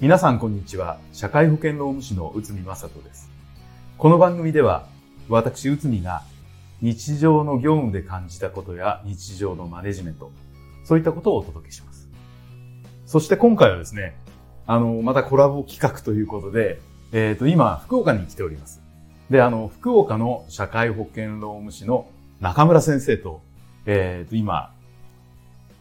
皆さんこんにちは。社会保険労務士の内海正人です。この番組では、私内海が日常の業務で感じたことや日常のマネジメント、そういったことをお届けします。そして今回はですね、あの、またコラボ企画ということで、えっ、と、今、福岡に来ております。で、あの、福岡の社会保険労務士の中村先生と、えっ、と、今、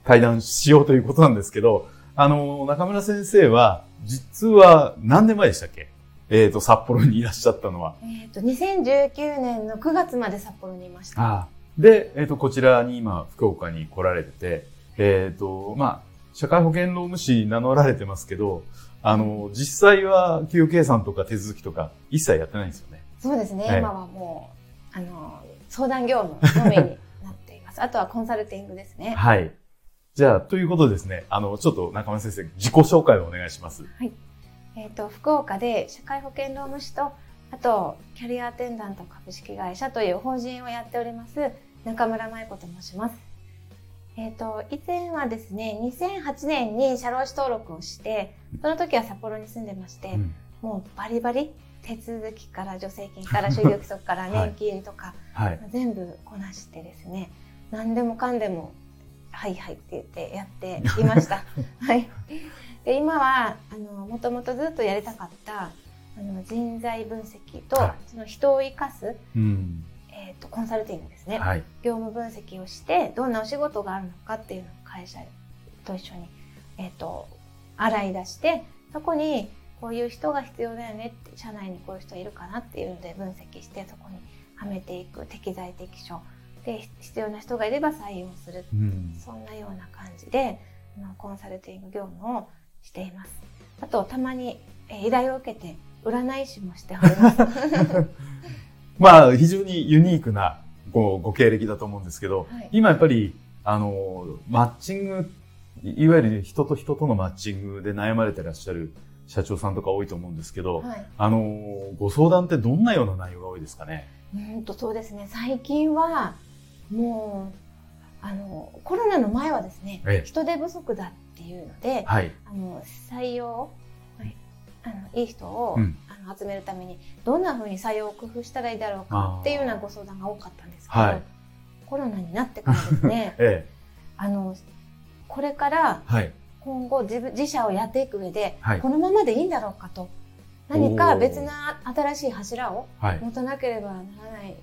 対談しようということなんですけど、あの、中村先生は、実は何年前でしたっけ？えっ、と、札幌にいらっしゃったのは。えっ、と、2019年の9月まで札幌にいました。ああで、えっ、と、こちらに今、福岡に来られてて、えっ、と、まあ、社会保険労務士名乗られてますけど、あの、実際は給与計算とか手続きとか一切やってないんですよね。そうですね、はい今はもう、あの、相談業務のみになっています。あとはコンサルティングですね。はい。じゃあ、ということでですね、あの、ちょっと中村先生、自己紹介をお願いします。えっ、と、福岡で社会保険労務士と、あと、キャリアアテンダント株式会社という法人をやっております、中村舞子と申します。えっ、と、以前はですね、2008年に社労士登録をして、その時は札幌に住んでまして、うんもうバリバリ手続きから助成金から就業規則から はい年金とか、はい。全部こなしてですね何でもかんでも「はいはい」って言ってやって いました。はい、で今はあのもともとずっとやりたかったあの人材分析と、はいその人を生かす、うん。えー、とコンサルティングですね、はい。業務分析をしてどんなお仕事があるのかっていうのを会社と一緒に、えー、と洗い出してそこにこういう人が必要だよねって社内にこういう人いるかなっていうので分析してそこにはめていく適材適所で必要な人がいれば採用する。うん。そんなような感じであのコンサルティング業務をしています。あとたまに、えー依頼を受けて占い師もしております。まあ、非常にユニークなごご経歴だと思うんですけど、はい。今やっぱり、あの、マッチング、いいわゆる人と人とのマッチングで悩まれてらっしゃる社長さんとか多いと思うんですけど、はい。あの、ご相談ってどんなような内容が多いですかね？うんとそうですね。最近はもうあのコロナの前はですね、ええ人手不足だっていうので、はい。あの採用、はい、あのいい人を、うんあの集めるためにどんなふうに採用を工夫したらいいだろうかっていうようなご相談が多かったんですけど、はいコロナになってからですね ええ。あのこれからはい。今後自分自社をやっていく上で、はいこのままでいいんだろうかと何か別な新しい柱をはい。持たなければならない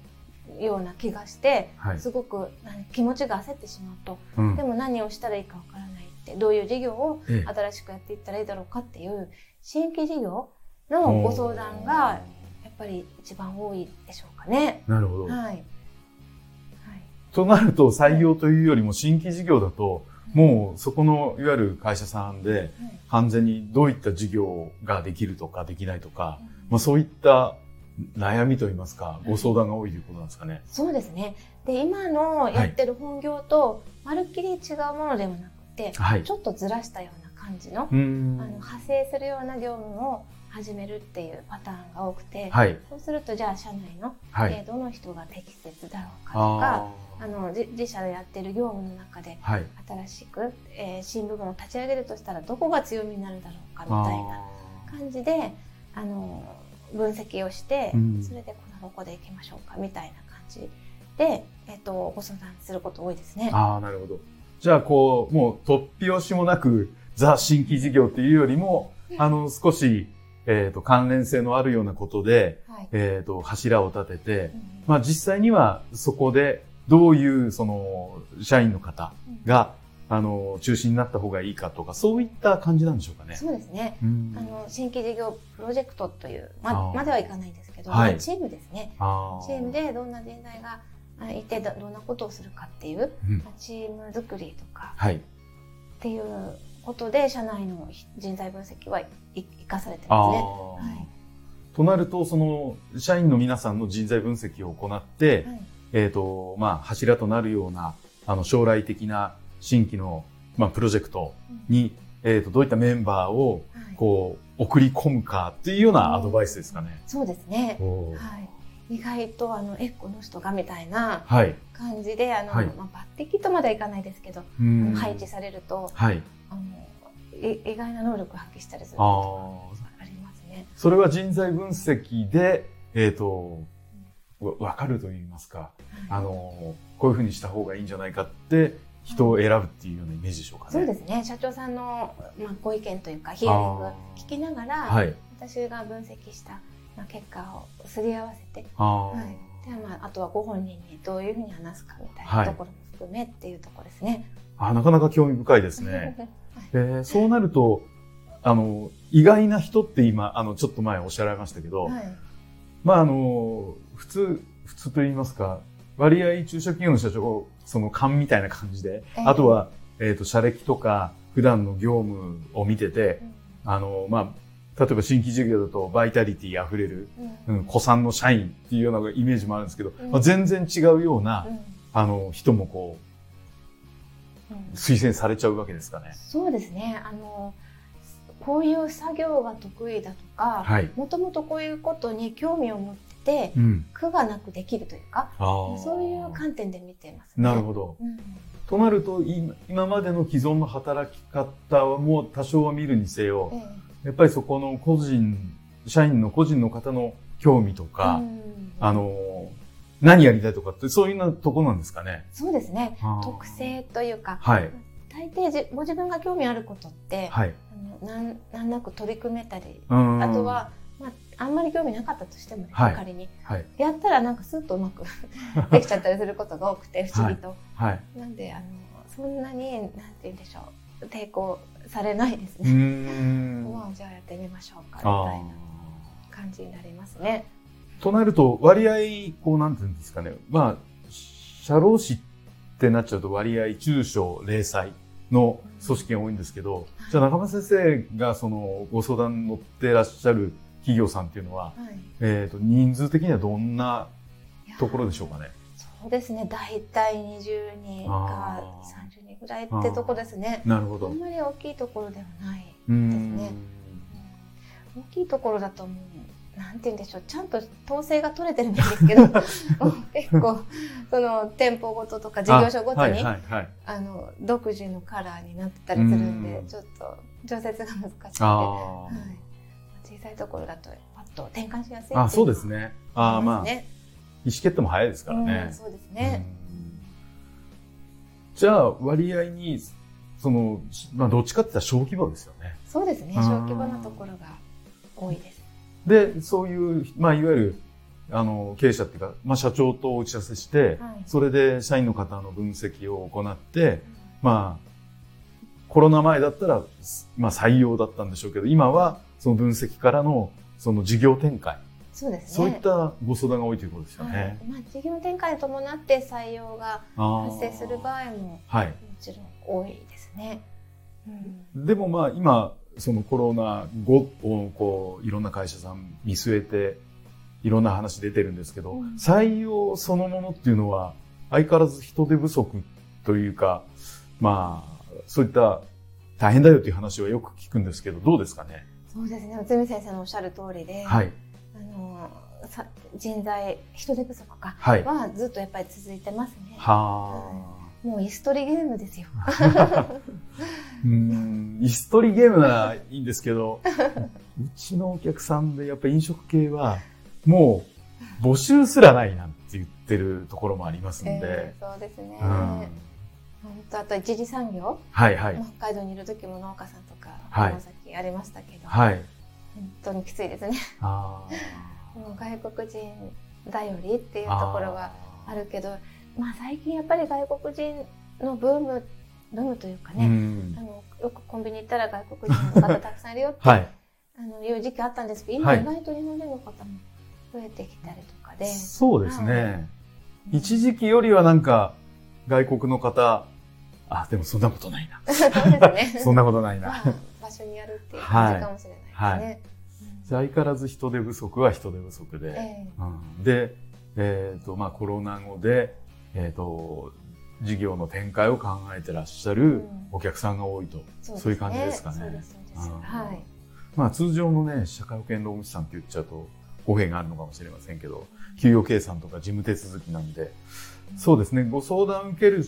ような気がして、はい。すごく何気持ちが焦ってしまうと、うんでも何をしたらいいかわからないってどういう事業をええ新しくやっていったらいいだろうかっていう新規事業のご相談がやっぱり一番多いでしょうかね。なるほど。はい。はい。となると採用というよりも新規事業だと、もうそこのいわゆる会社さんではい完全にどういった事業ができるとかできないとか、まあそういった悩みといいますか、ご相談が多いということなんですかね。そうですね。で今のやってる本業とまるっきり違うものではなくて、はいち。ょっとずらしたような感じのあの派生するような業務を始めるっていうパターンが多くて、はい。そうするとじゃあ社内の、はい。えーどの人が適切だろうかとかああのじ自社でやってる業務の中でーはい。新しく、えー新部門を立ち上げるとしたらどこが強みになるだろうかみたいな感じであの分析をして、うん。それでこの方向でいきましょうかみたいな感じで、えっとご相談すること多いですね。ああ、なるほど。じゃあ、こう、もう突拍子もなく、ザ新規事業っていうよりも、あの、少し、えっ、と、関連性のあるようなことで、はい。えっ、と、柱を立てて、うんまあ実際にはそこでどういうその社員の方が、あの、中心になった方がいいかとか、そういった感じなんでしょうかね。そうですね。うん。あの新規事業プロジェクトというあまー。まではいかないんですけど、はい。まあチームですね。あチームでどんな人材があいてどどんなことをするかっていう、うん。まあチーム作りとかはい。っていうことで社内の人材分析はい生かされてますね。はいとなると、その、社員の皆さんの人材分析を行って、はい。えっ、と、まあ、柱となるような、あの、将来的な新規の、まあ、プロジェクトに、えっ、と、どういったメンバーを、はいこう、送り込むかっていうようなアドバイスですかね。そうですね。はい。意外とあのえこの人がみたいなはい。感じであの、はいまあ、抜擢とまではいかないですけど、うん配置されるとはい。あのい意外な能力を発揮したりするとあ。がありますね。それは人材分析で、えっ、と、わわかると言いますか、あの、こういうふうにした方がいいんじゃないかって、人を選ぶっていうようなイメージでしょうかね。そうですね。社長さんの、まあ、ご意見というか、ヒアリング聞きながら、はい。私が分析した、まあ、結果をすり合わせて、ああ、はいでまあ、あとはご本人にどういうふうに話すかみたいはないところも含めっていうところですね。あなかなか興味深いですね。えーそうなると、あの、意外な人って今、あの、ちょっと前おっしゃられましたけど、はい。まあ、あの、普通、普通と言いますか、割合中小企業の社長、その勘みたいな感じで、ええあとは、えっ、と、社歴とか、普段の業務を見てて、あの、まあ、例えば新規事業だとバイタリティ溢れる、うんう参の社員っていうようなイメージもあるんですけど、うんまあ、全然違うような、うんあの、人もこうんう、推薦されちゃうわけですかね。そうですね。あの、こういう作業が得意だとか、はい。もともとこういうことに興味を持ってて、うん。苦がなくできるというか、そういう観点で見てますね。なるほど。うんとなると、今今までの既存の働き方も多少は見るにせよ、ええやっぱりそこの個人、社員の個人の方の興味とか、うんあの、何やりたいとかって、そういうようなとこなんですかね。そうですね。特性というか、はい。大抵じご自分が興味あることって、はい。あのなんなんなく取り組めたり、うんあと、は、まあ、あんまり興味なかったとしてもね、はい仮に。はい。やったらなんかスーッとうまく できちゃったりすることが多くて、不思議と。はい。なんで、あの、そんなに、なんて言うんでしょう、抵抗されないですね。ん。もうじゃあやってみましょうか、みあたいな感じになりますね。ーとなると、割合、こう、なんていうんですかね。まあ、社労士ってなっちゃうと割合中小零細の組織が多いんですけど、じゃあ中村先生がそのご相談乗ってらっしゃる企業さんっていうのは、はい。えっ、と、人数的にはどんなところでしょうかね？そうですね、大体20人かあー30人ぐらいってとこですね。なるほど。あんまり大きいところではない。ですね大きいところだともう、なんて言うんでしょう、ちゃんと統制が取れてるんですけど、結構、その店舗ごととか事業所ごとに、あはいはいはい。あの、独自のカラーになってたりするんでう、んちょっと調節が難しくて、あはい、小さいところだとパッと転換しやすいあ。そうですね。ああ、まあ、意思ね。決定も早いですからうねん、。そうですね。うんじゃあ、割合に、その、まあ、どっちかって言ったら小規模ですよね。そうですね。うん小規模なところが多いです。で、そういう、まあ、いわゆる、あの、経営者っていうか、まあ、社長と打ち合わせして、はいそれで社員の方の分析を行って、まあ、コロナ前だったら、まあ、採用だったんでしょうけど、今は、その分析からの、その事業展開、そうですね。そういったご相談が多いということですよはいね。まあ、事業展開に伴って採用が発生する場合ももはい。ちろん多いですね。うんでもまあ今、そのコロナ後をこういろんな会社さん見据えていろんな話出てるんですけど、うん採用そのものっていうのは相変わらず人手不足というか、まあそういった大変だよという話はよく聞くんですけど、どうですかね？そうですね。内海先生のおっしゃる通りで、はい。あのさ人材人手不足かはずっとやっぱり続いてますね。はあ。もう椅子取りゲームですよ。うーん、椅子取りゲームならいいんですけど、うちのお客さんでやっぱ飲食系は、もう募集すらないなんて言ってるところもありますんで、えーそうですね。うん、本当あと一次産業、はいはい。北海道にいる時も農家さんとかはい山崎ありましたけど、はい。本当にきついですね。外国人頼りっていうとーころがあるけど、まあ最近やっぱり外国人のブーム、ブームというかうね、んあ。のよくコンビニ行ったら外国人の方たくさんいるよって、はい。あのいう時期あったんですけど、はい今意外と日本人の方も増えてきたりとかで、そうですね。はい一時期よりはなんか、外国の方、あ、でもそんなことないな。そうですね。そんなことないな。まあ、場所にやるっていう感じかもしれないですね。相変わらず人手不足は人手不足で。うんえうんで、えっ、と、まあコロナ後で、えっ、と、事業の展開を考えてらっしゃるうんお客さんが多いと。えそういう感じですかね。まあ通常のね、社会保険労務士さんって言っちゃうと語弊があるのかもしれませんけど、給与計算とか事務手続きなんで、そうですね、ご相談受ける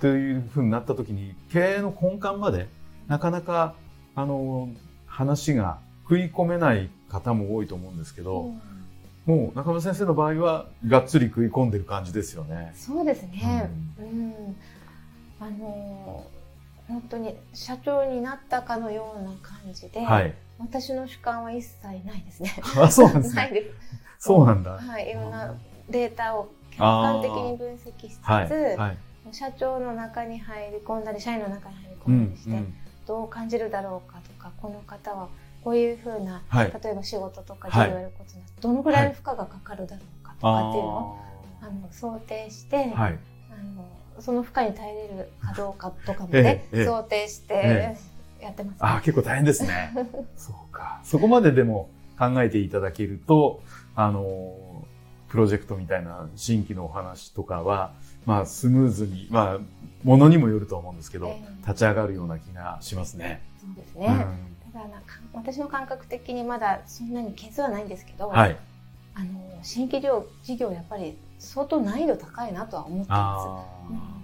というふうになった時に、経営の根幹までなかなか、あの、話が食い込めない方も多いと思うんですけど、うんもう中村先生の場合は、がっつり食い込んでる感じですよね。そうですね。うん、あのー本当に社長になったかのような感じで、はい。私の主観は一切ないですね。あ、そうなんです ないね。です。そうなんだ。はい、いろんなデータを客観的に分析しつつ、はい。はい。社長の中に入り込んだり社員の中に入りうん込んだりして、うんどう感じるだろうかとかこの方はこういうふうな、はい。例えば仕事とかはい。事業やることにどのぐらいの負荷がかかるだろうかとかっていうのを、ああの想定して、ーはい。あのその負荷に耐えれるかどうかとかもえね、えええ。想定してえやってます、あー結構大変ですね。そうか。そこまででも考えていただけると、あの、プロジェクトみたいな新規のお話とかは、まあ、スムーズに、まあ、ものにもよると思うんですけど、ええ立ち上がるような気がしますね。そうですね、うんただなんか私の感覚的にまだそんなに件数はないんですけど、はい。あの新規事業事業やっぱり相当難易度高いなとは思ってます。うん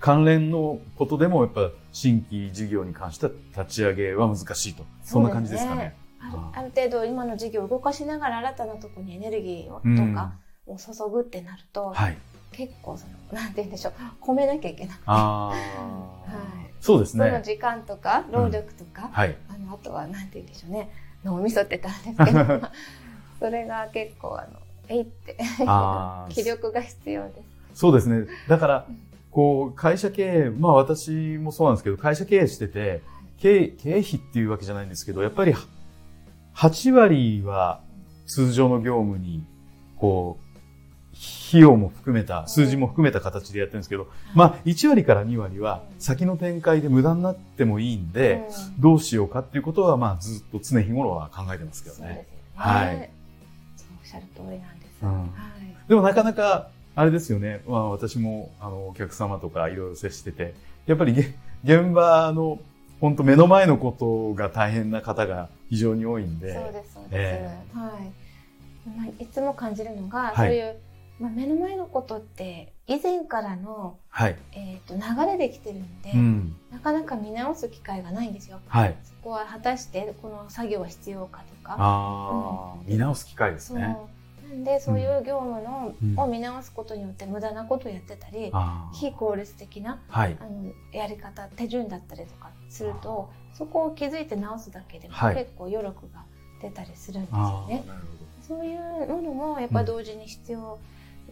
関連のことでも、やっぱ新規事業に関しては立ち上げは難しいと。そんな感じですかね。ある程度今の事業を動かしながら新たなところにエネルギーをうんとかを注ぐってなると、はい。結構そのなんて言うんでしょう込めなきゃいけなくて、ああ、はいそうですそのね。時間とか労力とか、はい。あのあとはなんて言うんでしょうね脳みそって言ったらあれですけど それが結構あのえいって 気力が必要です。そうですね。だから、こう、会社経営、まあ私もそうなんですけど、会社経営してて、経営経営費っていうわけじゃないんですけど、やっぱり8割は通常の業務に、こう、費用も含めた、数字も含めた形でやってるんですけど、まあ1割から2割は先の展開で無駄になってもいいんで、うんどうしようかっていうことは、まあずっと常日頃は考えてますけどね。ね。はいそうおっしゃる通りなんです。うんはい。でもなかなか、あれですよね。まあ私も、あの、お客様とかいろいろ接してて、やっぱりげ現場の、本当目の前のことが大変な方が非常に多いんで。そうです、そうです。えはい。まあ、いつも感じるのが、はいそういう、まあ、目の前のことって、以前からの、はい。えっ、と、流れできてるんで、うん。なかなか見直す機会がないんですよ。はい。そこは果たして、この作業は必要かとか。ああ、見直す機会です。ね。なんで、そういう業務の、うんを見直すことによって無駄なことをやってたり、あ非効率的なあ。はい。あのやり方手順だったりとかするとそこを気づいて直すだけでもはい結構余力が出たりするんですよね。なるそういうものもやっぱり同時に必要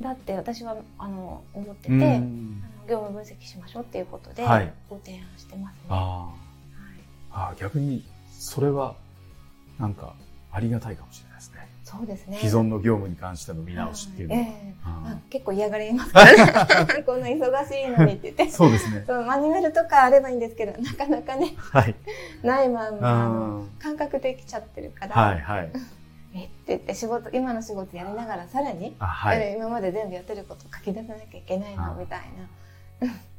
だって私はあの思ってて。うん業務分析しましょうっていうことではいご提案してますね。はああ。ああ、逆に、それは、なんか、ありがたいかもしれないですね。い、そうですね。既存の業務に関しての見直しっていうのは。はいええああ結構嫌がられますからね。こんな忙しいのにって言って。あそうですね。そうマニュアルとかあればいいんですけどなかなかねはい。ないまんま感覚できちゃってるから、あはい、はい。えって言って仕事今の仕事やりながらさらに、あはい。え今まで全部やってること書き出さなきゃいけないあのみたい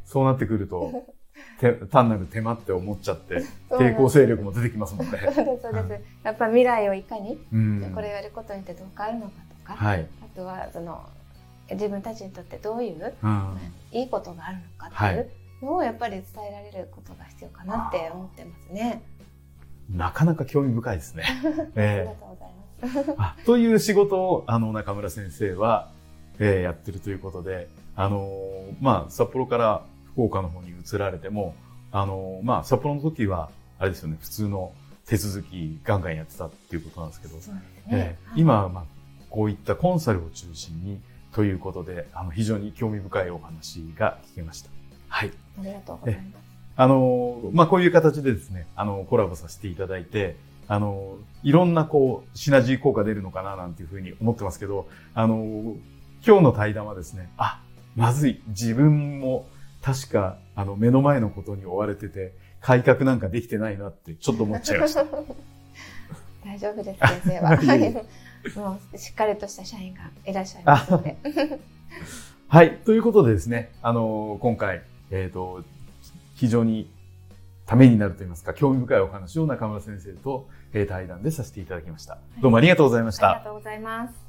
そうなってくると、て単なる手間って思っちゃって、な抵抗勢力も出てきますもんね。そうですそうです、やっぱ未来をいかに、うん。これをやることによってどう変わるのかとか、はい。あとはその自分たちにとってどういう、うん。いいことがあるのかっていうのをやっぱり伝えられることが必要かなって思ってますね。なかなか興味深いですね。ありえがとうございます。という仕事を、あの、中村先生は、えーやってるということで、あのーまあ、札幌から福岡の方に移られても、あのーまあ、札幌の時は、あれですよね、普通の手続きガンガンやってたっていうことなんですけど、ねええはい今は、まあ、こういったコンサルを中心にということで、あの、非常に興味深いお話が聞けました。はい。ありがとうございます。あの、まあ、こういう形でですね、あの、コラボさせていただいて、あの、いろんなこう、シナジー効果出るのかななんていうふうに思ってますけど、あの、今日の対談はですね、あ、まずい、自分も確か、あの、目の前のことに追われてて、改革なんかできてないなって、ちょっと思っちゃいました。大丈夫です、先生は。いえいえもう、しっかりとした社員がいらっしゃいますので。はい。ということでですね、あの、今回、えっ、と、非常にためになるといいますか、興味深いお話を中村先生と対談でさせていただきました。どうもありがとうございました。ありがとうございます。